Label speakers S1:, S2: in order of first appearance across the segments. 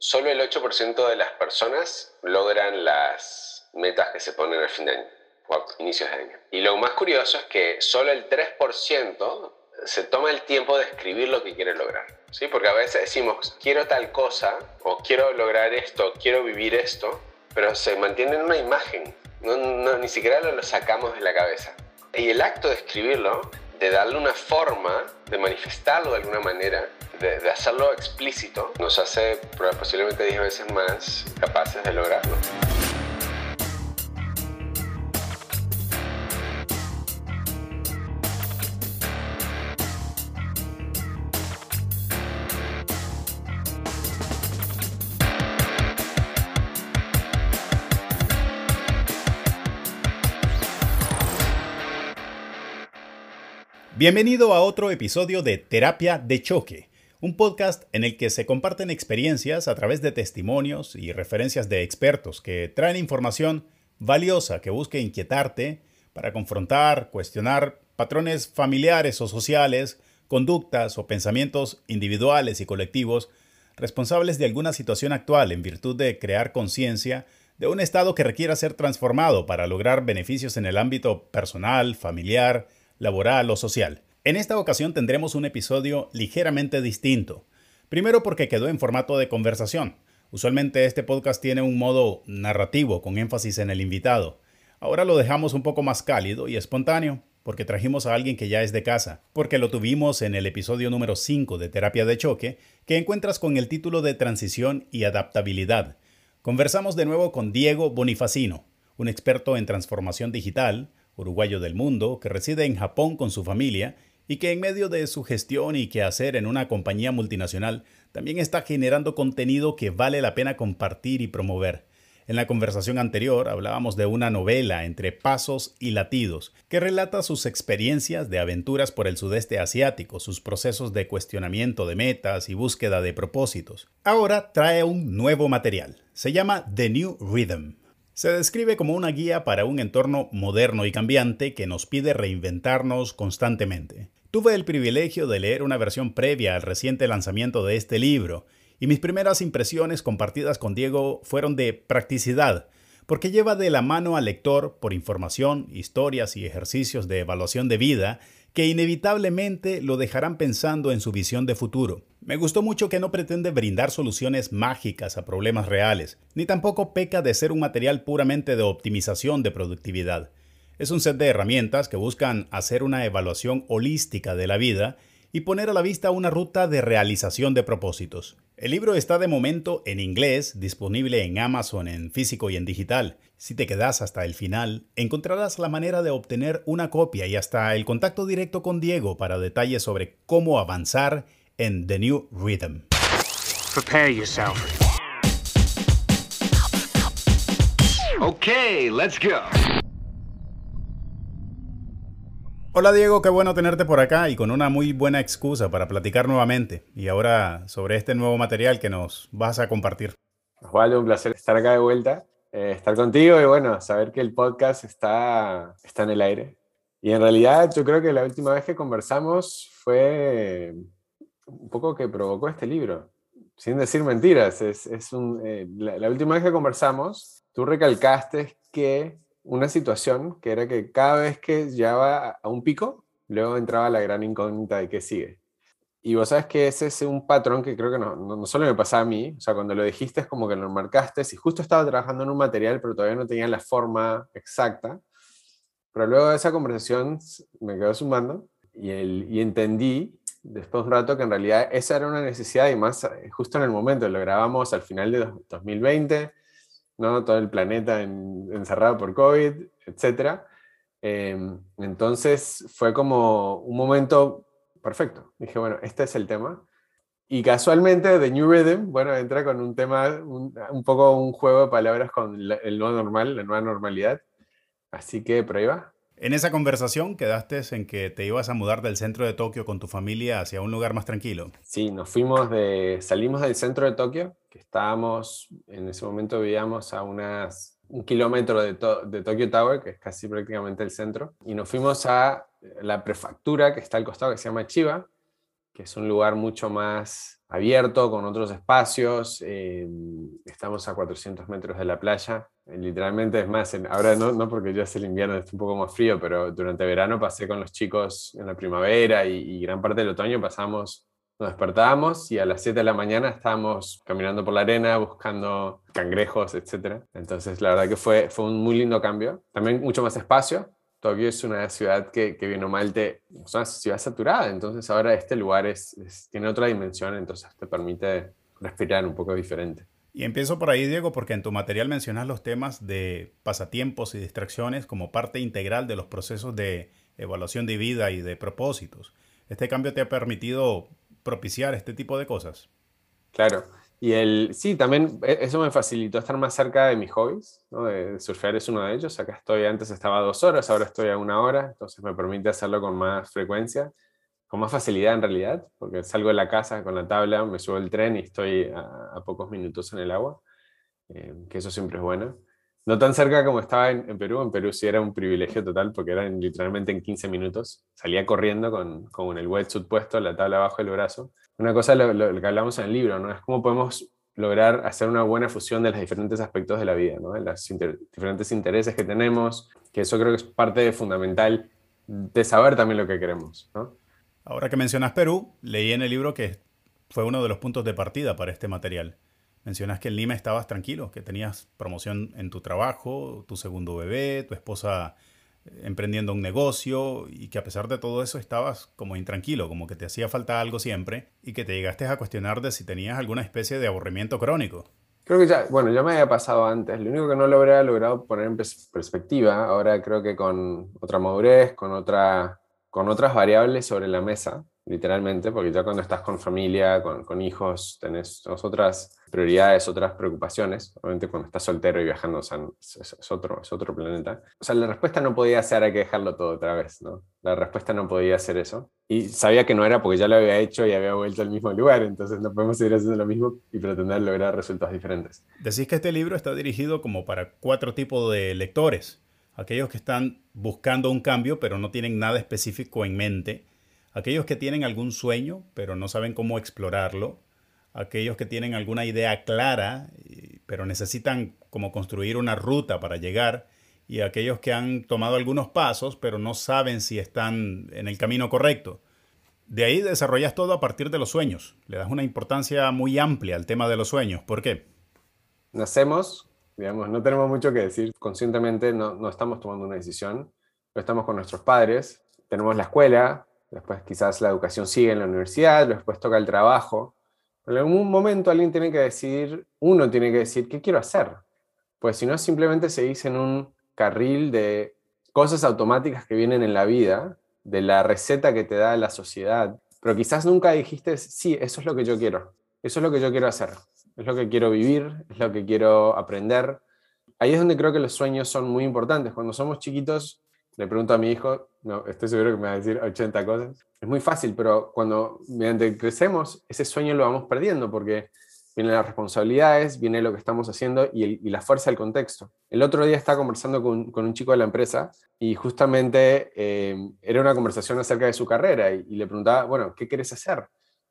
S1: Solo el 8% de las personas logran las metas que se ponen al fin de año o inicios de año. Y lo más curioso es que solo el 3% se toma el tiempo de escribir lo que quiere lograr. ¿sí? Porque a veces decimos, quiero tal cosa, o quiero lograr esto, quiero vivir esto, pero se mantiene en una imagen, no, ni siquiera lo, sacamos de la cabeza. Y el acto de escribirlo, de darle una forma, de manifestarlo de alguna manera, de, hacerlo explícito, nos hace posiblemente 10 veces más capaces de lograrlo.
S2: Bienvenido a otro episodio de Terapia de Choque, un podcast en el que se comparten experiencias a través de testimonios y referencias de expertos que traen información valiosa que busque inquietarte para confrontar, cuestionar patrones familiares o sociales, conductas o pensamientos individuales y colectivos responsables de alguna situación actual en virtud de crear conciencia de un estado que requiera ser transformado para lograr beneficios en el ámbito personal, familiar, laboral o social. En esta ocasión tendremos un episodio ligeramente distinto. Primero porque quedó en formato de conversación. Usualmente este podcast tiene un modo narrativo con énfasis en el invitado. Ahora lo dejamos un poco más cálido y espontáneo, porque trajimos a alguien que ya es de casa, porque lo tuvimos en el episodio número 5 de Terapia de Choque, que encuentras con el título de Transición y Adaptabilidad. Conversamos de nuevo con Diego Bonifacino, un experto en transformación digital, uruguayo del mundo, que reside en Japón con su familia y que en medio de su gestión y quehacer en una compañía multinacional también está generando contenido que vale la pena compartir y promover. En la conversación anterior hablábamos de una novela entre pasos y latidos, que relata sus experiencias de aventuras por el sudeste asiático, sus procesos de cuestionamiento de metas y búsqueda de propósitos. Ahora trae un nuevo material. Se llama The New Rhythm, se describe como una guía para un entorno moderno y cambiante que nos pide reinventarnos constantemente. Tuve el privilegio de leer una versión previa al reciente lanzamiento de este libro, y mis primeras impresiones compartidas con Diego fueron de practicidad, porque lleva de la mano al lector por información, historias y ejercicios de evaluación de vida que inevitablemente lo dejarán pensando en su visión de futuro. Me gustó mucho que no pretende brindar soluciones mágicas a problemas reales, ni tampoco peca de ser un material puramente de optimización de productividad. Es un set de herramientas que buscan hacer una evaluación holística de la vida y poner a la vista una ruta de realización de propósitos. El libro está de momento en inglés, disponible en Amazon en físico y en digital. Si te quedas hasta el final, encontrarás la manera de obtener una copia y hasta el contacto directo con Diego para detalles sobre cómo avanzar en The New Rhythm. Prepare yourself. Okay, let's go. Hola Diego, qué bueno tenerte por acá y con una muy buena excusa para platicar nuevamente y ahora sobre este nuevo material que nos vas a compartir.
S1: Vale, un placer estar acá de vuelta, eh, estar contigo y bueno, saber que el podcast está, está en el aire. Y en realidad yo creo que la última vez que conversamos fue un poco que provocó este libro, sin decir mentiras. Es, es un, eh, la última vez que conversamos, tú recalcaste que una situación que era que cada vez que llegaba a un pico, luego entraba la gran incógnita de qué sigue. Y vos sabes que ese es un patrón que creo que no, no, solo me pasaba a mí, o sea, cuando lo dijiste es como que lo marcaste, y justo estaba trabajando en un material, pero todavía no tenía la forma exacta. Pero luego de esa conversación me quedó sumando y, el, y entendí después de un rato que en realidad esa era una necesidad y más eh, justo en el momento, lo grabamos al final de 2020 ¿no? Todo el planeta encerrado por COVID, etc. Em, entonces fue como un momento perfecto. Dije, bueno, este es el tema. Y casualmente The New Rhythm, bueno, entra con un tema, un, poco un juego de palabras con el nuevo normal, la nueva normalidad. Así que prueba.
S2: En esa conversación quedaste en que te ibas a mudar del centro de Tokio con tu familia hacia un lugar más tranquilo.
S1: Sí, nos fuimos de, salimos del centro de Tokio, que estábamos, en ese momento vivíamos a unas, un kilómetro de, de Tokyo Tower, que es casi prácticamente el centro, y nos fuimos a la prefectura que está al costado, que se llama Chiba, que es un lugar mucho más abierto, con otros espacios. Eh, estamos a 400 metros de la playa. Eh, literalmente es más, ahora no, no porque ya es el invierno, está un poco más frío, pero durante verano pasé con los chicos en la primavera y, gran parte del otoño pasamos, nos despertábamos y a las 7 de la mañana estábamos caminando por la arena buscando cangrejos, etc. Entonces la verdad que fue, fue un muy lindo cambio. También mucho más espacio, Tokio es una ciudad que, que bien o mal te, es una ciudad saturada, entonces ahora este lugar es, tiene otra dimensión, entonces te permite respirar un poco diferente.
S2: Y empiezo por ahí, Diego, porque en tu material mencionas los temas de pasatiempos y distracciones como parte integral de los procesos de evaluación de vida y de propósitos. ¿Este cambio te ha permitido propiciar este tipo de cosas?
S1: Claro. Y el, sí, también e, eso me facilitó estar más cerca de mis hobbies, surfear es uno de ellos. Acá estoy, antes estaba dos horas, ahora estoy a una hora, entonces me permite hacerlo con más frecuencia, con más facilidad en realidad, porque salgo de la casa con la tabla, me subo el tren y estoy a, pocos minutos en el agua, eh, que eso siempre es bueno. No tan cerca como estaba en, Perú, en Perú sí era un privilegio total, porque era literalmente en 15 minutos. Salía corriendo con, con el wetsuit puesto, la tabla abajo del brazo, una cosa lo, lo, que hablamos en el libro, ¿no? Es cómo podemos lograr hacer una buena fusión de los diferentes aspectos de la vida, ¿no? Los diferentes intereses que tenemos, que eso creo que es parte fundamental de saber también lo que queremos.
S2: Ahora que mencionas Perú, leí en el libro que fue uno de los puntos de partida para este material. Mencionas que en Lima estabas tranquilo, que tenías promoción en tu trabajo, tu segundo bebé, tu esposa emprendiendo un negocio y que a pesar de todo eso estabas como intranquilo, como que te hacía falta algo siempre y que te llegaste a cuestionar de si tenías alguna especie de aburrimiento crónico.
S1: Creo que ya, bueno, ya me había pasado antes. Lo único que no lo habría logrado poner en perspectiva, ahora creo que con otra madurez, con otras variables sobre la mesa, literalmente, porque ya cuando estás con familia, con, hijos, tenés otras prioridades, otras preocupaciones. Obviamente cuando estás soltero y viajando es, otro, es otro planeta. O sea, la respuesta no podía ser hay que dejarlo todo otra vez, ¿no? La respuesta no podía ser eso. Y sabía que no era porque ya lo había hecho y había vuelto al mismo lugar, entonces no podemos seguir haciendo lo mismo y pretender lograr resultados diferentes.
S2: Decís que este libro está dirigido como para cuatro tipos de lectores. Aquellos que están buscando un cambio pero no tienen nada específico en mente. Aquellos que tienen algún sueño pero no saben cómo explorarlo aquellos que tienen alguna idea clara, pero necesitan como construir una ruta para llegar, y aquellos que han tomado algunos pasos, pero no saben si están en el camino correcto. De ahí desarrollas todo a partir de los sueños. Le das una importancia muy amplia al tema de los sueños. ¿Por qué?
S1: Nacemos, digamos, no tenemos mucho que decir. Conscientemente no, no estamos tomando una decisión. Lo estamos con nuestros padres. Tenemos la escuela, después quizás la educación sigue en la universidad, después toca el trabajo. En algún momento alguien tiene que decidir, uno tiene que decir, ¿qué quiero hacer? Pues si no, simplemente se dice en un carril de cosas automáticas que vienen en la vida, de la receta que te da la sociedad, pero quizás nunca dijiste, sí, eso es lo que yo quiero, eso es lo que yo quiero hacer, es lo que quiero vivir, es lo que quiero aprender. Ahí es donde creo que los sueños son muy importantes. Cuando somos chiquitos, le pregunto a mi hijo, no, estoy seguro que me va a decir 80 cosas. Es muy fácil, pero cuando mediante crecemos, ese sueño lo vamos perdiendo porque vienen las responsabilidades, viene lo que estamos haciendo y, la fuerza del contexto. El otro día estaba conversando con, con un chico de la empresa y justamente eh, era una conversación acerca de su carrera y, le preguntaba, bueno, ¿qué quieres hacer?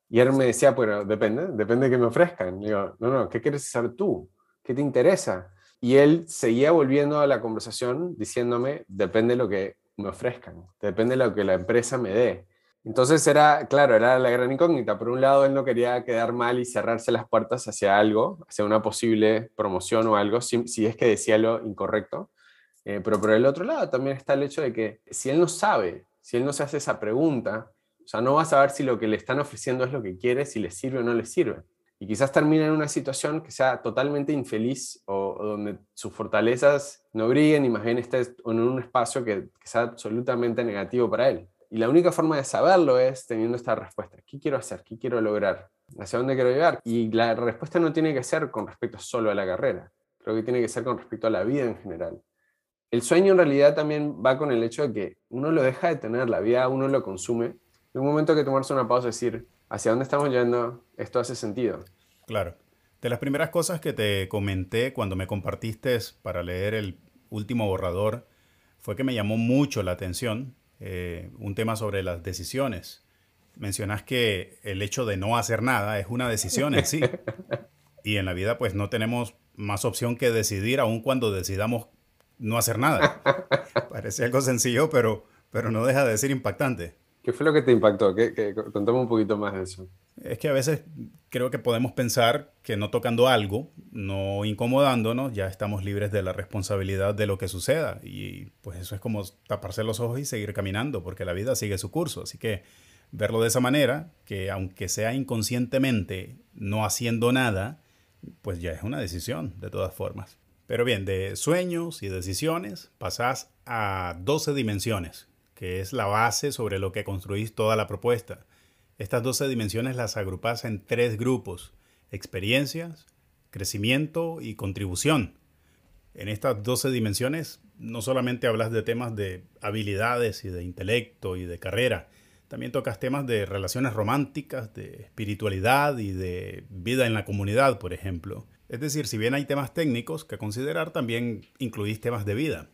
S1: Y él me decía, bueno, depende, depende de que me ofrezcan. Y digo, no, no, ¿qué quieres hacer tú? ¿Qué te interesa? Y él seguía volviendo a la conversación diciéndome, depende de lo que me ofrezcan, depende de lo que la empresa me dé. Entonces era, claro, era la gran incógnita. Por un lado, él no quería quedar mal y cerrarse las puertas hacia algo, hacia una posible promoción o algo, si, es que decía lo incorrecto. Eh, pero por el otro lado también está el hecho de que si él no sabe, si él no se hace esa pregunta, o sea, no va a saber si lo que le están ofreciendo es lo que quiere, si le sirve o no le sirve y quizás termine en una situación que sea totalmente infeliz o, donde sus fortalezas no brillen y más bien esté en un espacio que, sea absolutamente negativo para él. Y la única forma de saberlo es teniendo esta respuesta. ¿Qué quiero hacer? ¿Qué quiero lograr? ¿Hacia dónde quiero llegar? Y la respuesta no tiene que ser con respecto solo a la carrera. Creo que tiene que ser con respecto a la vida en general. El sueño en realidad también va con el hecho de que uno lo deja de tener, la vida uno lo consume. En un momento que tomarse una pausa y decir, hacia dónde estamos yendo, esto hace sentido.
S2: Claro. De las primeras cosas que te comenté cuando me compartiste para leer el último borrador fue que me llamó mucho la atención eh, un tema sobre las decisiones. mencionas que el hecho de no hacer nada es una decisión en sí. Y en la vida pues no tenemos más opción que decidir aun cuando decidamos no hacer nada. Parece algo sencillo, pero, pero no deja de ser impactante.
S1: ¿Qué fue lo que te impactó? ¿Qué, contame un poquito más de eso.
S2: Es que a veces creo que podemos pensar que no tocando algo, no incomodándonos, ya estamos libres de la responsabilidad de lo que suceda. Y pues eso es como taparse los ojos y seguir caminando, porque la vida sigue su curso. Así que verlo de esa manera, que aunque sea inconscientemente no haciendo nada, pues ya es una decisión de todas formas. Pero bien, de sueños y decisiones pasás a 12 dimensiones, que es la base sobre lo que construís toda la propuesta. Estas 12 dimensiones las agrupas en tres grupos, experiencias, crecimiento y contribución. En estas 12 dimensiones no solamente hablas de temas de habilidades y de intelecto y de carrera, también tocas temas de relaciones románticas, de espiritualidad y de vida en la comunidad, por ejemplo. Es decir, si bien hay temas técnicos que considerar, también incluís temas de vida.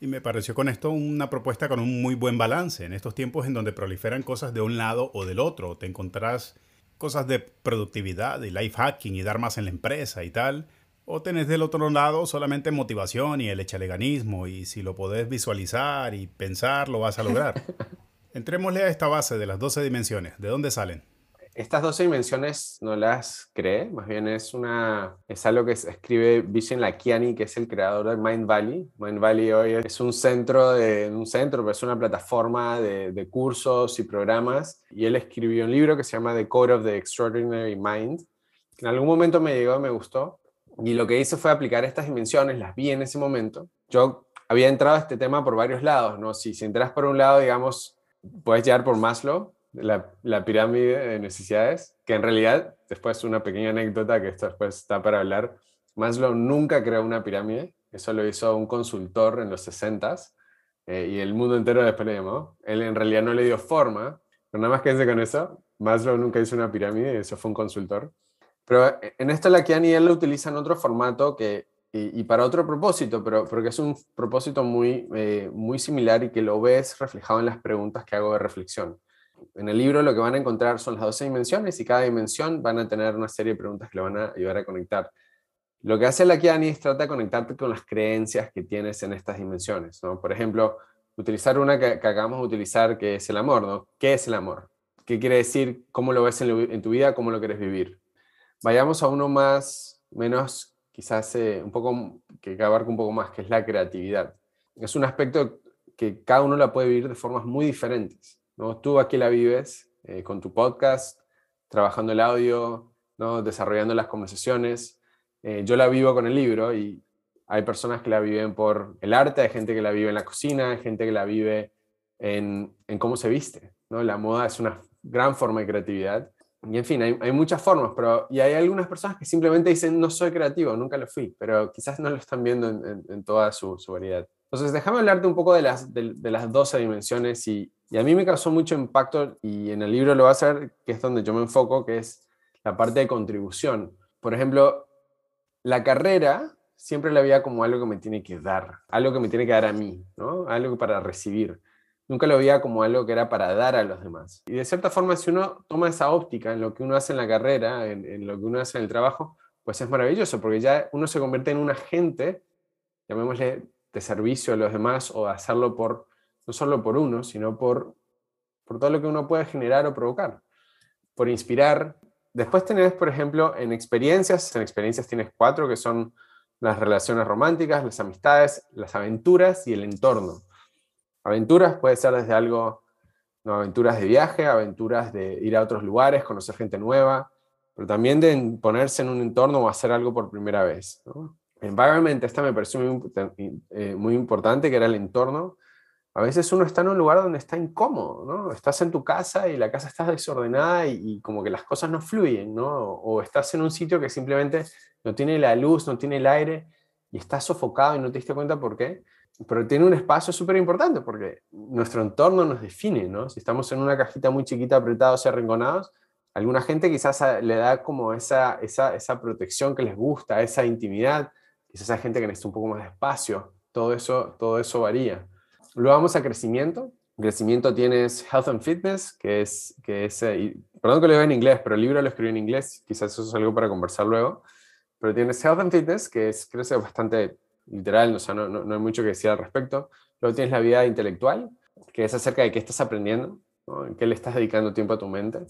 S2: Y me pareció con esto una propuesta con un muy buen balance en estos tiempos en donde proliferan cosas de un lado o del otro. Te encontrarás cosas de productividad y life hacking y dar más en la empresa y tal. O tenés del otro lado solamente motivación y el echaleganismo y si lo podés visualizar y pensar lo vas a lograr. Entrémosle a esta base de las 12 dimensiones. ¿De dónde salen?
S1: Estas 12 dimensiones no las cree, más bien es, una, es algo que escribe Vishen Lakiani, que es el creador de Mind Valley. Mind Valley hoy es un centro, de, un centro pero es una plataforma de, de cursos y programas. Y él escribió un libro que se llama The Code of the Extraordinary Mind, en algún momento me llegó, me gustó. Y lo que hice fue aplicar estas dimensiones, las vi en ese momento. Yo había entrado a este tema por varios lados, ¿no? Si, si entras por un lado, digamos, puedes llegar por Maslow, la, pirámide de necesidades, que en realidad, después una pequeña anécdota que esto después está para hablar, Maslow nunca creó una pirámide, eso lo hizo un consultor en los 60s eh, y el mundo entero después le llamó. Él en realidad no le dio forma, pero nada más quédense con eso, Maslow nunca hizo una pirámide, eso fue un consultor. Pero en esto la Kian y él lo utilizan otro formato que y, para otro propósito, pero, pero que es un propósito muy, eh, muy similar y que lo ves reflejado en las preguntas que hago de reflexión. En el libro lo que van a encontrar son las 12 dimensiones y cada dimensión van a tener una serie de preguntas que le van a ayudar a conectar. Lo que hace la Kiani es trata de conectarte con las creencias que tienes en estas dimensiones. ¿no? Por ejemplo, utilizar una que, acabamos de utilizar, que es el amor. ¿no? ¿Qué es el amor? ¿Qué quiere decir? ¿Cómo lo ves en, en tu vida? ¿Cómo lo quieres vivir? Vayamos a uno más, menos quizás eh, un poco, que abarca un poco más, que es la creatividad. Es un aspecto que cada uno la puede vivir de formas muy diferentes. ¿No? Tú aquí la vives eh, con tu podcast, trabajando el audio, ¿no? desarrollando las conversaciones. Eh, yo la vivo con el libro y hay personas que la viven por el arte, hay gente que la vive en la cocina, hay gente que la vive en, en cómo se viste. ¿no? La moda es una gran forma de creatividad y en fin, hay, hay, muchas formas, pero y hay algunas personas que simplemente dicen no soy creativo, nunca lo fui, pero quizás no lo están viendo en, en, toda su, su, variedad. Entonces, déjame hablarte un poco de las, de, las 12 dimensiones y, y, a mí me causó mucho impacto y en el libro lo va a hacer, que es donde yo me enfoco, que es la parte de contribución. Por ejemplo, la carrera siempre la veía como algo que me tiene que dar, algo que me tiene que dar a mí, ¿no? algo para recibir nunca lo veía como algo que era para dar a los demás. Y de cierta forma, si uno toma esa óptica en lo que uno hace en la carrera, en, lo que uno hace en el trabajo, pues es maravilloso, porque ya uno se convierte en un agente, llamémosle, de servicio a los demás o hacerlo por, no solo por uno, sino por, por todo lo que uno puede generar o provocar, por inspirar. Después tenés, por ejemplo, en experiencias, en experiencias tienes cuatro, que son las relaciones románticas, las amistades, las aventuras y el entorno. Aventuras puede ser desde algo, no, aventuras de viaje, aventuras de ir a otros lugares, conocer gente nueva, pero también de ponerse en un entorno o hacer algo por primera vez. Environment, esta me pareció muy, eh, muy, importante, que era el entorno. A veces uno está en un lugar donde está incómodo, ¿no? Estás en tu casa y la casa está desordenada y, y, como que las cosas no fluyen, ¿no? O estás en un sitio que simplemente no tiene la luz, no tiene el aire y estás sofocado y no te diste cuenta por qué pero tiene un espacio súper importante porque nuestro entorno nos define, ¿no? Si estamos en una cajita muy chiquita, apretados y arrinconados, alguna gente quizás le da como esa, esa, esa protección que les gusta, esa intimidad, quizás hay gente que necesita un poco más de espacio, todo eso, todo eso varía. Luego vamos a crecimiento, crecimiento tienes Health and Fitness, que es, que es eh, perdón que lo diga en inglés, pero el libro lo escribí en inglés, quizás eso es algo para conversar luego, pero tienes Health and Fitness, que es, es bastante literal, o sea, no, no, hay mucho que decir al respecto. Luego tienes la vida intelectual, que es acerca de qué estás aprendiendo, en qué le estás dedicando tiempo a tu mente.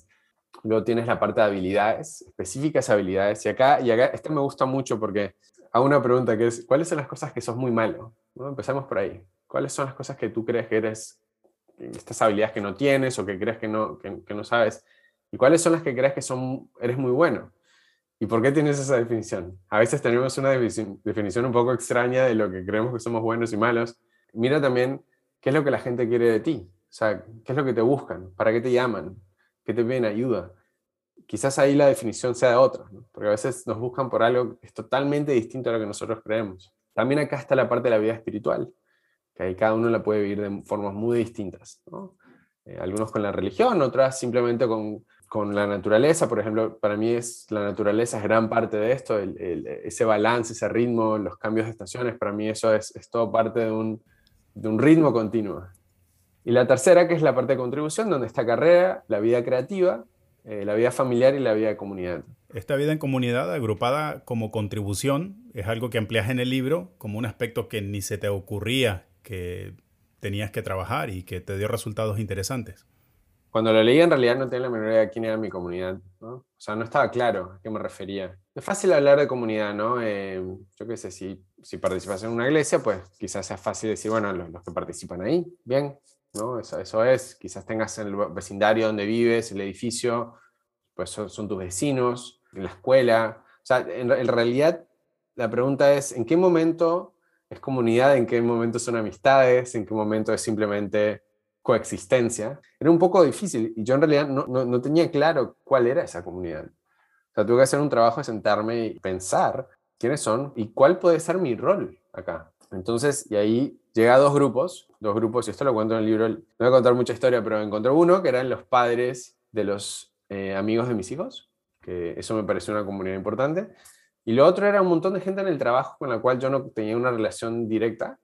S1: Luego tienes la parte de habilidades, específicas habilidades. Y acá, y acá este me gusta mucho porque hago una pregunta que es, ¿cuáles son las cosas que sos muy malo? ¿No? Empezamos por ahí. ¿Cuáles son las cosas que tú crees que eres, estas habilidades que no tienes o que crees que no, que, no sabes? ¿Y cuáles son las que crees que son, eres muy bueno? ¿Y por qué tienes esa definición? A veces tenemos una definición un poco extraña de lo que creemos que somos buenos y malos. Mira también qué es lo que la gente quiere de ti. O sea, qué es lo que te buscan, para qué te llaman, qué te piden ayuda. Quizás ahí la definición sea de otra, porque a veces nos buscan por algo que es totalmente distinto a lo que nosotros creemos. También acá está la parte de la vida espiritual, que ahí cada uno la puede vivir de formas muy distintas. Eh, algunos con la religión, otras simplemente con con la naturaleza, por ejemplo, para mí es la naturaleza es gran parte de esto, ese balance, ese ritmo, los cambios de estaciones, para mí eso es, es todo parte de un, de un, ritmo continuo. Y la tercera, que es la parte de contribución, donde está carrera, la vida creativa, eh, la vida familiar y la vida de comunidad.
S2: Esta vida en comunidad, agrupada como contribución, es algo que amplias en el libro como un aspecto que ni se te ocurría que tenías que trabajar y que te dio resultados interesantes
S1: cuando lo leí en realidad no tenía la menor idea de quién era mi comunidad, ¿no? O sea, no estaba claro a qué me refería. Es fácil hablar de comunidad, ¿no? Eh, yo qué sé, si, si participas en una iglesia, pues quizás sea fácil decir, bueno, los, que participan ahí, bien, ¿no? Eso, es. Quizás tengas en el vecindario donde vives, el edificio, pues son, tus vecinos, en la escuela. O sea, en, en realidad la pregunta es, ¿en qué momento es comunidad? ¿En qué momento son amistades? ¿En qué momento es simplemente coexistencia, era un poco difícil y yo en realidad no, no, tenía claro cuál era esa comunidad. O sea, tuve que hacer un trabajo de sentarme y pensar quiénes son y cuál puede ser mi rol acá. Entonces, y ahí llega a dos grupos, dos grupos, y esto lo cuento en el libro, no voy a contar mucha historia, pero encontré uno que eran los padres de los eh, amigos de mis hijos, que eso me pareció una comunidad importante, y lo otro era un montón de gente en el trabajo con la cual yo no tenía una relación directa,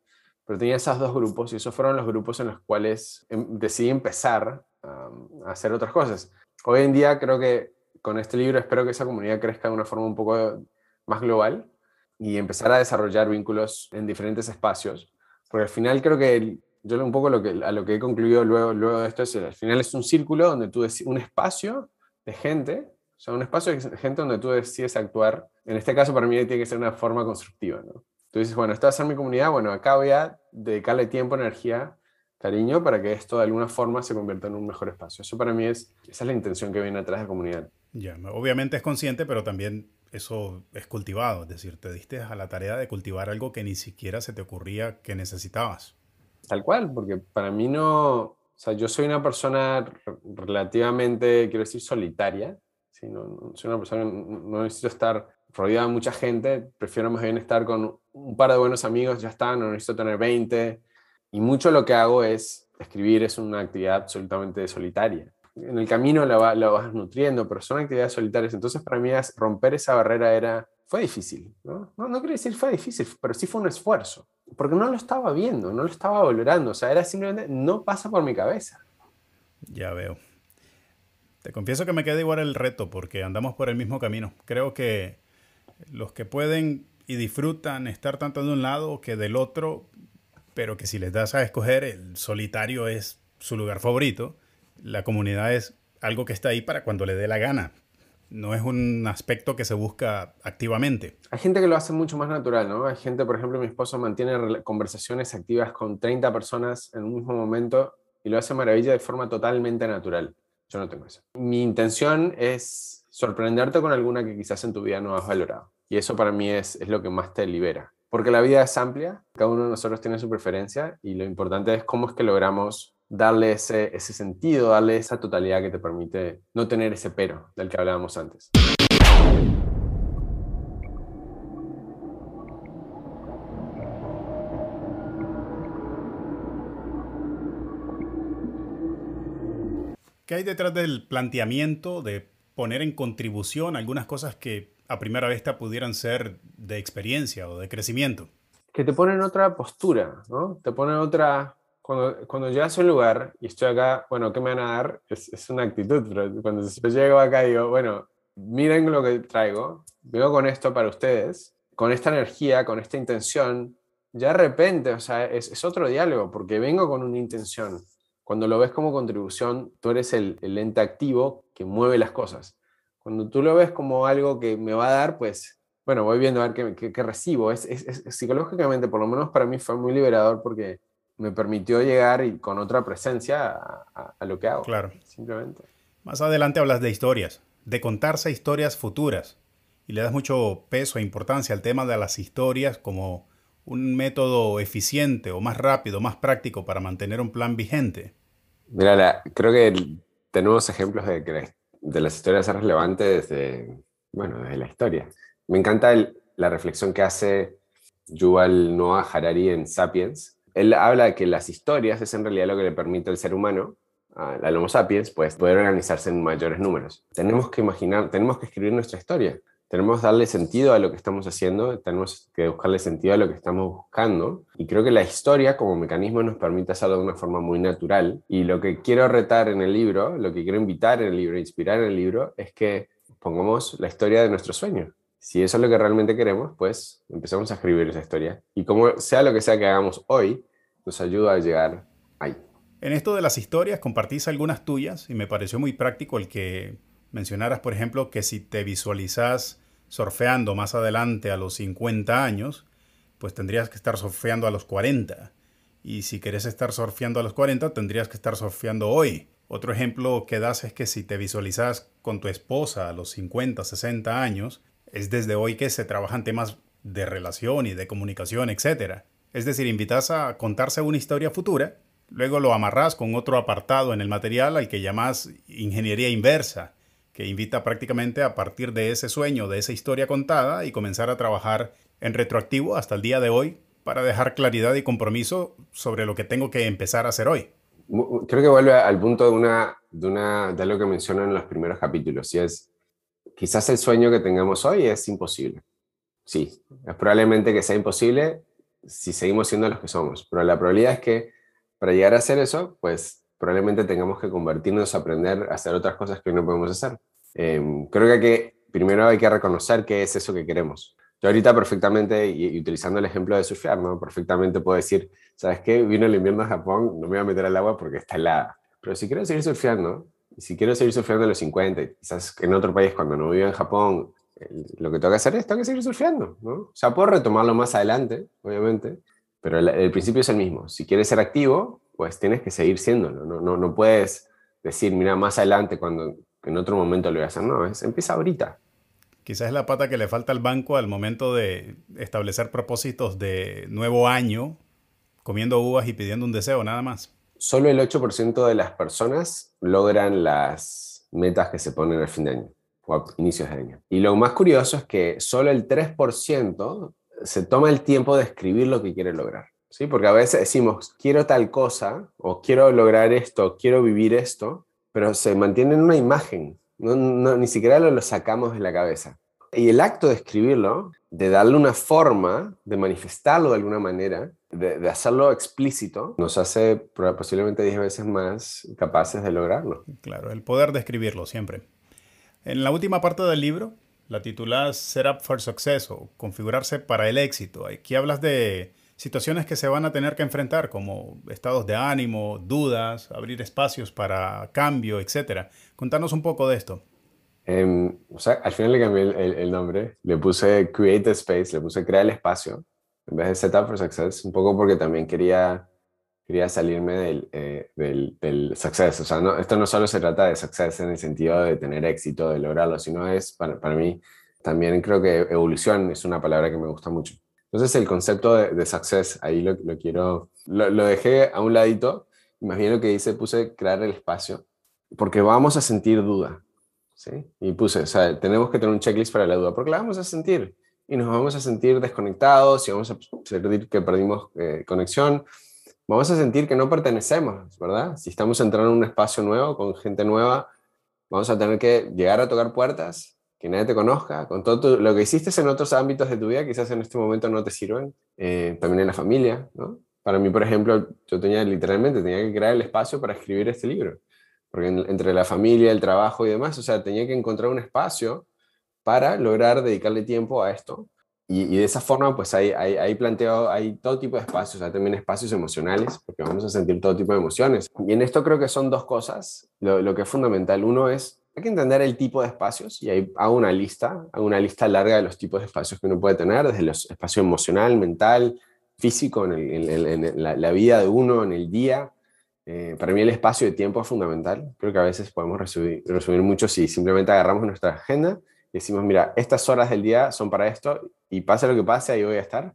S1: pero tenía esos dos grupos y esos fueron los grupos en los cuales em, decidí empezar a hacer otras cosas. Hoy en día creo que con este libro espero que esa comunidad crezca de una forma un poco más global y empezar a desarrollar vínculos en diferentes espacios, porque al final creo que yo un poco lo que, a lo que he concluido luego, luego de esto es, al final es un círculo donde tú un espacio de gente, o sea, un espacio de gente donde tú decides actuar. En este caso para mí tiene que ser una forma constructiva, ¿no? Tú dices, bueno, esta va a ser mi comunidad, bueno, acá voy a dedicarle tiempo, energía, cariño para que esto de alguna forma se convierta en un mejor espacio. Eso para mí es, esa es la intención que viene atrás de comunidad.
S2: Ya, obviamente es consciente, pero también eso es cultivado, es decir, te diste a la tarea de cultivar algo que ni siquiera se te ocurría que necesitabas.
S1: Tal cual, porque para mí no, o sea, yo soy una persona relativamente, quiero decir, solitaria, ¿sí? no, soy una persona, no necesito estar rodeado de mucha gente, prefiero más bien estar con un par de buenos amigos, ya está, no necesito tener 20. Y mucho lo que hago es escribir, es una actividad absolutamente solitaria. En el camino la, vas nutriendo, pero son actividades solitarias. Entonces para mí romper esa barrera era, fue difícil. ¿no? No, no quiero decir fue difícil, pero sí fue un esfuerzo. Porque no lo estaba viendo, no lo estaba valorando. O sea, era simplemente, no pasa por mi cabeza.
S2: Ya veo. Te confieso que me queda igual el reto porque andamos por el mismo camino. Creo que los que pueden y disfrutan estar tanto de un lado que del otro, pero que si les das a escoger, el solitario es su lugar favorito, la comunidad es algo que está ahí para cuando le dé la gana. No es un aspecto que se busca activamente.
S1: Hay gente que lo hace mucho más natural, ¿no? Hay gente, por ejemplo, mi esposo mantiene conversaciones activas con 30 personas en un mismo momento y lo hace maravilla de forma totalmente natural. Yo no tengo eso. Mi intención es sorprenderte con alguna que quizás en tu vida no has valorado. Y eso para mí es, es lo que más te libera. Porque la vida es amplia, cada uno de nosotros tiene su preferencia y lo importante es cómo es que logramos darle ese, ese sentido, darle esa totalidad que te permite no tener ese pero del que hablábamos antes.
S2: ¿Qué hay detrás del planteamiento de poner en contribución algunas cosas que a primera vista pudieran ser de experiencia o de crecimiento.
S1: Que te ponen otra postura, ¿no? Te ponen otra, cuando, cuando llegas a un lugar y estoy acá, bueno, ¿qué me van a dar? Es, es una actitud, pero cuando yo llego acá digo, bueno, miren lo que traigo, vengo con esto para ustedes, con esta energía, con esta intención, ya de repente, o sea, es, es otro diálogo, porque vengo con una intención. Cuando lo ves como contribución, tú eres el, el ente activo que mueve las cosas. Cuando tú lo ves como algo que me va a dar, pues, bueno, voy viendo a ver qué, qué, recibo. Es, es, psicológicamente, por lo menos para mí fue muy liberador porque me permitió llegar y con otra presencia a, a, lo que hago.
S2: Claro.
S1: Simplemente.
S2: Más adelante hablas de historias, de contarse historias futuras. Y le das mucho peso e importancia al tema de las historias como un método eficiente o más rápido, más práctico para mantener un plan vigente.
S1: Mira, creo que tenemos ejemplos de que de las historias relevantes desde, bueno, desde la historia. Me encanta la reflexión que hace Yuval Noah Harari en Sapiens. Él habla de que las historias es en realidad lo que le permite al ser humano, al Homo sapiens, pues poder organizarse en mayores números. Tenemos que imaginar, tenemos que escribir nuestra historia. Tenemos que darle sentido a lo que estamos haciendo, tenemos que buscarle sentido a lo que estamos buscando. Y creo que la historia como mecanismo nos permite hacerlo de una forma muy natural. Y lo que quiero retar en el libro, lo que quiero invitar en el libro, inspirar en el libro, es que pongamos la historia de nuestro sueño. Si eso es lo que realmente queremos, pues empezamos a escribir esa historia. Y como sea lo que sea que hagamos hoy, nos ayuda a llegar ahí.
S2: En esto de las historias compartís algunas tuyas y me pareció muy práctico el que mencionaras, por ejemplo, que si te visualizas surfeando más adelante a los 50 años, pues tendrías que estar surfeando a los 40. Y si querés estar surfeando a los 40, tendrías que estar surfeando hoy. Otro ejemplo que das es que si te visualizas con tu esposa a los 50, 60 años, es desde hoy que se trabajan temas de relación y de comunicación, etc. Es decir, invitas a contarse una historia futura, luego lo amarras con otro apartado en el material al que llamas ingeniería inversa, que invita prácticamente a partir de ese sueño, de esa historia contada y comenzar a trabajar en retroactivo hasta el día de hoy para dejar claridad y compromiso sobre lo que tengo que empezar a hacer hoy.
S1: Creo que vuelve al punto de, una, de, una, lo que mencionan en los primeros capítulos, y es, quizás el sueño que tengamos hoy es imposible. Sí, es probablemente que sea imposible si seguimos siendo los que somos, pero la probabilidad es que para llegar a hacer eso, pues probablemente tengamos que convertirnos, a aprender a hacer otras cosas que hoy no podemos hacer. Em, creo que, primero hay que reconocer qué es eso que queremos. Yo ahorita perfectamente, y, utilizando el ejemplo de surfear, ¿no? perfectamente puedo decir, ¿sabes qué? Vino el invierno a Japón, no me voy a meter al agua porque está helada. Pero si quiero seguir surfeando, si quiero seguir surfeando a los 50, quizás en otro país cuando no vivo en Japón, lo que tengo que hacer es, tengo que seguir surfeando, ¿no? O sea, puedo retomarlo más adelante, obviamente, pero el, principio es el mismo. Si quieres ser activo, pues tienes que seguir siéndolo. No, no, no puedes decir, mira, más adelante, cuando en otro momento lo voy a hacer. No, es, empieza ahorita.
S2: Quizás es la pata que le falta al banco al momento de establecer propósitos de nuevo año, comiendo uvas y pidiendo un deseo, nada más.
S1: Solo el 8% de las personas logran las metas que se ponen al fin de año o a inicios de año. Y lo más curioso es que solo el 3% se toma el tiempo de escribir lo que quiere lograr. ¿sí? Porque a veces decimos, quiero tal cosa, o quiero lograr esto, quiero vivir esto, pero se mantiene en una imagen, ni siquiera lo sacamos de la cabeza. Y el acto de escribirlo, de darle una forma, de manifestarlo de alguna manera, de, hacerlo explícito, nos hace posiblemente 10 veces más capaces de lograrlo.
S2: Claro, el poder de escribirlo siempre. En la última parte del libro, la titulás Set Up for Success o Configurarse para el éxito. Aquí hablas de situaciones que se van a tener que enfrentar, como estados de ánimo, dudas, abrir espacios para cambio, etc. Contanos un poco de esto.
S1: Um, o sea, al final le cambié el, el, nombre, le puse Create Space, le puse Crear el Espacio, en vez de Setup for Success, un poco porque también quería, quería salirme del, eh, del, del, success. O sea, no, esto no solo se trata de success en el sentido de tener éxito, de lograrlo, sino es, para, para mí, también creo que evolución es una palabra que me gusta mucho. Entonces el concepto de, de success, ahí lo, lo quiero, lo, lo, dejé a un ladito, más bien lo que hice, puse crear el espacio, porque vamos a sentir duda, ¿sí? Y puse, o sea, tenemos que tener un checklist para la duda, porque la vamos a sentir, y nos vamos a sentir desconectados, y vamos a sentir que perdimos eh, conexión, vamos a sentir que no pertenecemos, ¿verdad? Si estamos entrando en un espacio nuevo, con gente nueva, vamos a tener que llegar a tocar puertas, que nadie te conozca, con todo lo que hiciste en otros ámbitos de tu vida, quizás en este momento no te sirven, eh, también en la familia, ¿no? Para mí, por ejemplo, yo tenía literalmente, tenía que crear el espacio para escribir este libro, porque entre la familia, el trabajo y demás, o sea, tenía que encontrar un espacio para lograr dedicarle tiempo a esto. Y, de esa forma, pues hay, hay, planteo, hay todo tipo de espacios, hay también espacios emocionales, porque vamos a sentir todo tipo de emociones. Y en esto creo que son dos cosas, lo, que es fundamental. Uno es hay que entender el tipo de espacios y ahí hago una lista, una lista larga de los tipos de espacios que uno puede tener, desde el espacio emocional, mental, físico, en, la, vida de uno, en el día. Eh, para mí el espacio de tiempo es fundamental. Creo que a veces podemos resumir, resumir mucho si simplemente agarramos nuestra agenda y decimos, mira, estas horas del día son para esto y pase lo que pase, ahí voy a estar.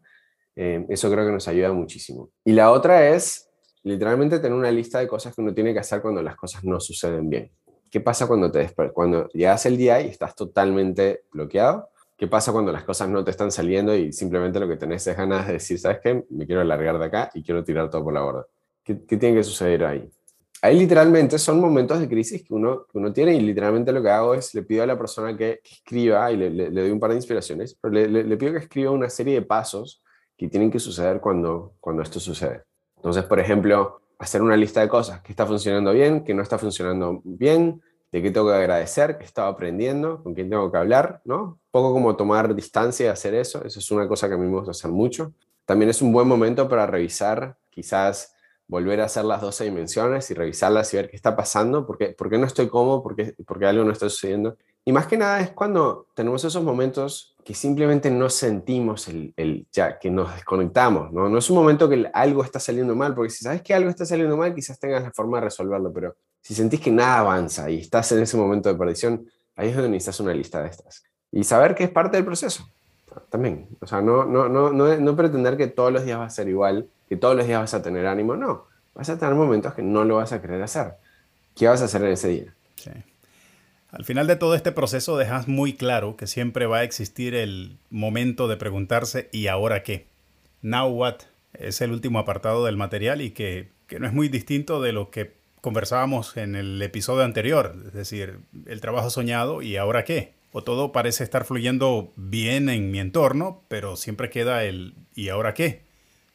S1: Eh, eso creo que nos ayuda muchísimo. Y la otra es literalmente tener una lista de cosas que uno tiene que hacer cuando las cosas no suceden bien. ¿Qué pasa cuando, te cuando llegas el día y estás totalmente bloqueado? ¿Qué pasa cuando las cosas no te están saliendo y simplemente lo que tenés es ganas de decir, ¿sabes qué? Me quiero largar de acá y quiero tirar todo por la borda. ¿Qué, tiene que suceder ahí? Ahí literalmente son momentos de crisis que uno, que uno tiene y literalmente lo que hago es le pido a la persona que, escriba y le, le, doy un par de inspiraciones, pero le, le, pido que escriba una serie de pasos que tienen que suceder cuando, cuando esto sucede. Entonces, por ejemplo, hacer una lista de cosas que está funcionando bien, que no está funcionando bien, de qué tengo que agradecer, qué estaba aprendiendo, con quién tengo que hablar, ¿no? Poco como tomar distancia y hacer eso, eso es una cosa que a mí me gusta hacer mucho. También es un buen momento para revisar, quizás volver a hacer las 12 dimensiones y revisarlas y ver qué está pasando, porque, por qué no estoy cómodo, porque, porque algo no está sucediendo. Y más que nada es cuando tenemos esos momentos que simplemente no sentimos el, el, ya, que nos desconectamos, ¿no? No es un momento que algo está saliendo mal, porque si sabes que algo está saliendo mal, quizás tengas la forma de resolverlo, pero si sentís que nada avanza y estás en ese momento de perdición, ahí es donde necesitas una lista de estas. Y saber que es parte del proceso, también. O sea, no, no, no, no, no pretender que todos los días va a ser igual, que todos los días vas a tener ánimo, no. Vas a tener momentos que no lo vas a querer hacer. ¿Qué vas a hacer en ese día?
S2: Al final de todo este proceso dejas muy claro que siempre va a existir el momento de preguntarse ¿y ahora qué? Now what? Es el último apartado del material y que, que no es muy distinto de lo que conversábamos en el episodio anterior, es decir, el trabajo soñado y ahora qué. O todo parece estar fluyendo bien en mi entorno, pero siempre queda el ¿y ahora qué?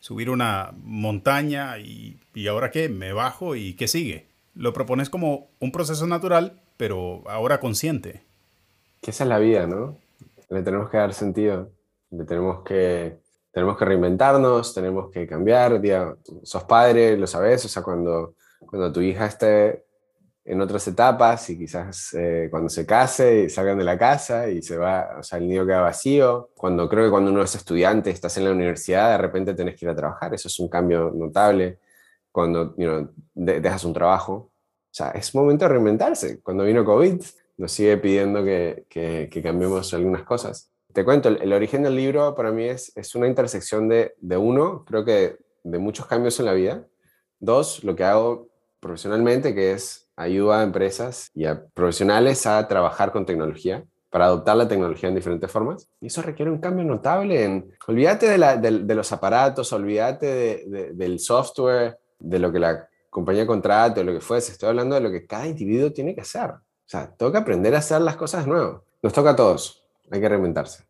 S2: Subir una montaña y ¿y ahora qué? Me bajo y ¿qué sigue? Lo propones como un proceso natural, pero ahora consciente.
S1: Que esa es la vida, ¿no? Le tenemos que dar sentido, le tenemos que, tenemos que reinventarnos, tenemos que cambiar. Día, sos padre, lo sabes, o sea, cuando, cuando tu hija esté en otras etapas y quizás eh, cuando se case salgan de la casa y se va, o sea, el nido queda vacío. Cuando creo que cuando uno es estudiante, estás en la universidad, de repente tenés que ir a trabajar, eso es un cambio notable. Cuando dejas un trabajo, o sea, es momento de reinventarse. Cuando vino COVID, nos sigue pidiendo que, que, cambiemos algunas cosas. Te cuento, el, origen del libro para mí es, es una intersección de, de, uno, creo que de muchos cambios en la vida. Dos, lo que hago profesionalmente, que es ayuda a empresas y a profesionales a trabajar con tecnología para adoptar la tecnología en diferentes formas. Y eso requiere un cambio notable en, olvídate de, de, los aparatos, olvídate del software, de lo que la compañía de contrato, lo que fuese, estoy hablando de lo que cada individuo tiene que hacer. O sea, toca aprender a hacer las cosas de nuevo. Nos toca a todos, hay que reinventarse.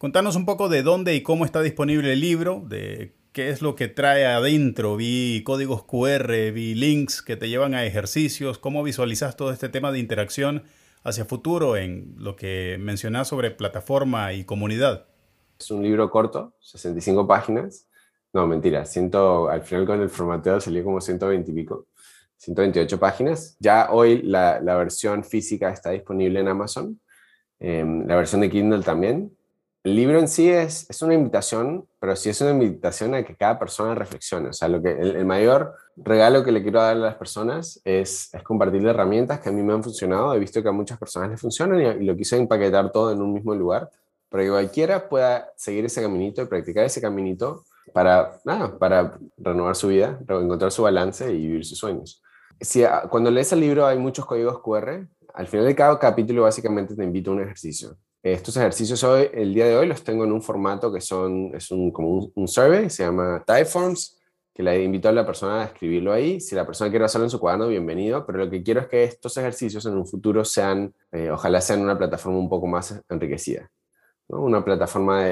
S2: Contanos un poco de dónde y cómo está disponible el libro, de qué es lo que trae adentro. Vi códigos QR, vi links que te llevan a ejercicios, cómo visualizas todo este tema de interacción hacia futuro en lo que mencionas sobre plataforma y comunidad?
S1: Es un libro corto, 65 páginas. No, mentira, siento, al final con el formateo salió como 120 y pico, 128 páginas. Ya hoy la, la versión física está disponible en Amazon, em, la versión de Kindle también. El libro en sí es, es una invitación, pero sí es una invitación a que cada persona reflexione. O sea, lo que, el, mayor regalo que le quiero dar a las personas es, es compartir herramientas que a mí me han funcionado. He visto que a muchas personas les funcionan y, lo quise empaquetar todo en un mismo lugar para que cualquiera pueda seguir ese caminito y practicar ese caminito para, nada, para renovar su vida, encontrar su balance y vivir sus sueños. Si, cuando lees el libro hay muchos códigos QR. Al final de cada capítulo básicamente te invito a un ejercicio. Estos ejercicios hoy, el día de hoy los tengo en un formato que son, es un, como un, survey, se llama Typeforms. que le invito a la persona a escribirlo ahí. Si la persona quiere hacerlo en su cuaderno, bienvenido, pero lo que quiero es que estos ejercicios en un futuro sean, eh, ojalá sean una plataforma un poco más enriquecida. una plataforma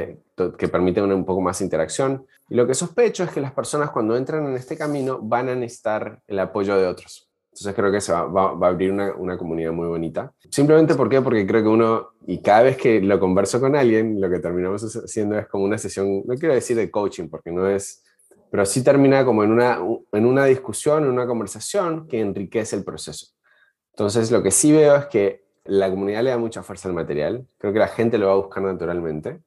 S1: que permite una, un poco más interacción. Y lo que sospecho es que las personas cuando entran en este camino van a necesitar el apoyo de otros. Entonces creo que se va, a abrir una, comunidad muy bonita. Simplemente ¿por porque creo que uno, y cada vez que lo converso con alguien, lo que terminamos haciendo es como una sesión, no quiero decir de coaching, porque no es pero sí termina como en una, en una discusión, en una conversación que enriquece el proceso. Entonces, lo que sí veo es que la comunidad le da mucha fuerza al material, creo que la gente lo va a buscar naturalmente.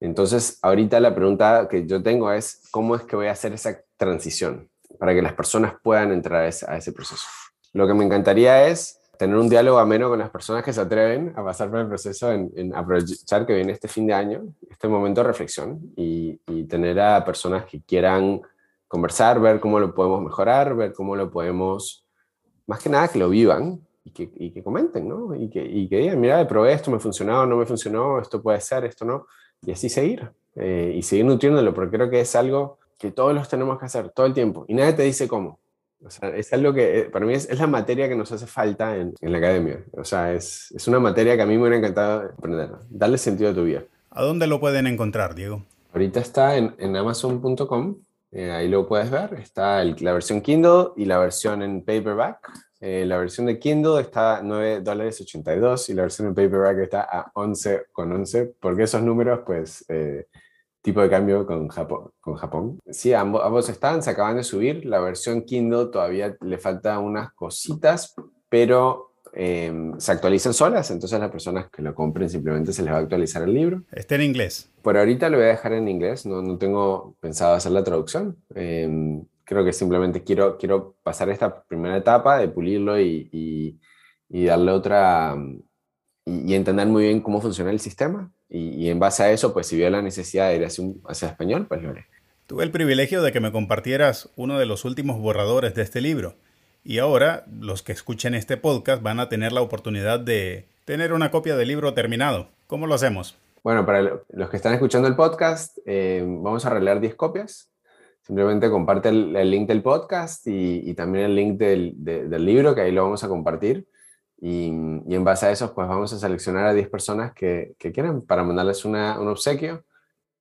S1: Entonces, ahorita la pregunta que yo tengo es, ¿cómo es que voy a hacer esa transición para que las personas puedan entrar a ese, proceso? Lo que me encantaría es tener un diálogo ameno con las personas que se atreven a pasar por el proceso en, aprovechar que viene este fin de año, este momento de reflexión y, tener a personas que quieran conversar, ver cómo lo podemos mejorar, ver cómo lo podemos, más que nada que lo vivan y que, y que comenten, ¿no? Y que, y que digan, mira, probé esto, me funcionó, no me funcionó, esto puede ser, esto no, y así seguir, eh, y seguir nutriéndolo, porque creo que es algo que todos los tenemos que hacer todo el tiempo, y nadie te dice cómo. O sea, es algo que eh, para mí es, es, la materia que nos hace falta en, en la academia. O sea, es, es, una materia que a mí me hubiera encantado aprender, darle sentido a tu vida.
S2: ¿A dónde lo pueden encontrar, Diego?
S1: Ahorita está en, en amazon.com, eh, ahí lo puedes ver. Está el, la versión Kindle y la versión en paperback. Eh, la versión de Kindle está a 9 dólares 82 y la versión en paperback está a 11 con 11. porque esos números? Pues eh, tipo de cambio con Japón. Con Japón. Sí, ambos, ambos están, se acaban de subir. La versión Kindle todavía le falta unas cositas, pero em, se actualizan solas, entonces las personas que lo compren simplemente se les va a actualizar el libro.
S2: Está en inglés.
S1: Por ahorita lo voy a dejar en inglés, no, no tengo pensado hacer la traducción. Eh, creo que simplemente quiero, quiero pasar esta primera etapa de pulirlo y, y, y darle otra y, y, entender muy bien cómo funciona el sistema y, en base a eso, pues si veo la necesidad de ir hacia, un, hacia español, pues lo haré.
S2: Tuve el privilegio de que me compartieras uno de los últimos borradores de este libro. Y ahora los que escuchen este podcast van a tener la oportunidad de tener una copia del libro terminado. ¿Cómo lo hacemos?
S1: Bueno, para los que están escuchando el podcast, eh, vamos a arreglar 10 copias. Simplemente comparte el, el link del podcast y, y, también el link del, de, del libro, que ahí lo vamos a compartir. Y, en base a eso, pues vamos a seleccionar a 10 personas que, que quieran para mandarles una, un obsequio.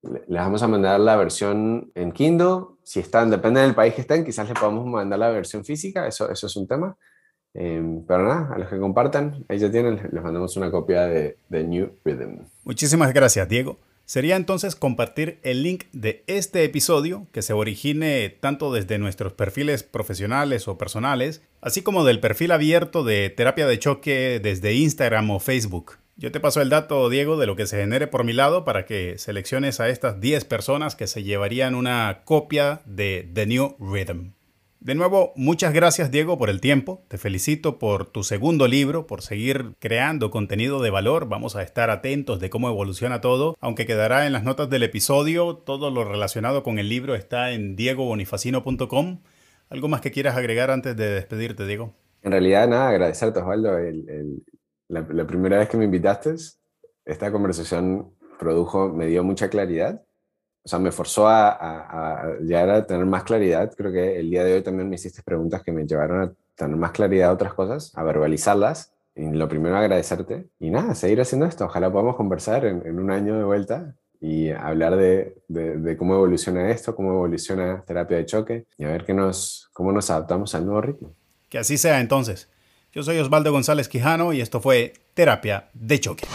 S1: Les vamos a mandar la versión en Kindle. Si están, depende del país que estén, quizás les podamos mandar la versión física, eso, eso es un tema. Eh, pero nada, a los que compartan, ahí ya tienen, les mandamos una copia de, de New Rhythm.
S2: Muchísimas gracias, Diego. Sería entonces compartir el link de este episodio que se origine tanto desde nuestros perfiles profesionales o personales, así como del perfil abierto de terapia de choque desde Instagram o Facebook. Yo te paso el dato, Diego, de lo que se genere por mi lado para que selecciones a estas 10 personas que se llevarían una copia de The New Rhythm. De nuevo, muchas gracias Diego por el tiempo. Te felicito por tu segundo libro, por seguir creando contenido de valor. Vamos a estar atentos de cómo evoluciona todo, aunque quedará en las notas del episodio. Todo lo relacionado con el libro está en diegobonifacino.com. ¿Algo más que quieras agregar antes de despedirte, Diego?
S1: En realidad, nada, agradecerte, Osvaldo. La, la primera vez que me invitaste, esta conversación produjo, me dio mucha claridad o sea, me forzó a, a, a, llegar a tener más claridad. Creo que el día de hoy también me hiciste preguntas que me llevaron a tener más claridad a otras cosas, a verbalizarlas. Y lo primero, agradecerte. Y nada, seguir haciendo esto. Ojalá podamos conversar en, en un año de vuelta y hablar de, de, de, cómo evoluciona esto, cómo evoluciona terapia de choque y a ver qué nos, cómo nos adaptamos al nuevo ritmo.
S2: Que así sea entonces. Yo soy Osvaldo González Quijano y esto fue Terapia de Choque.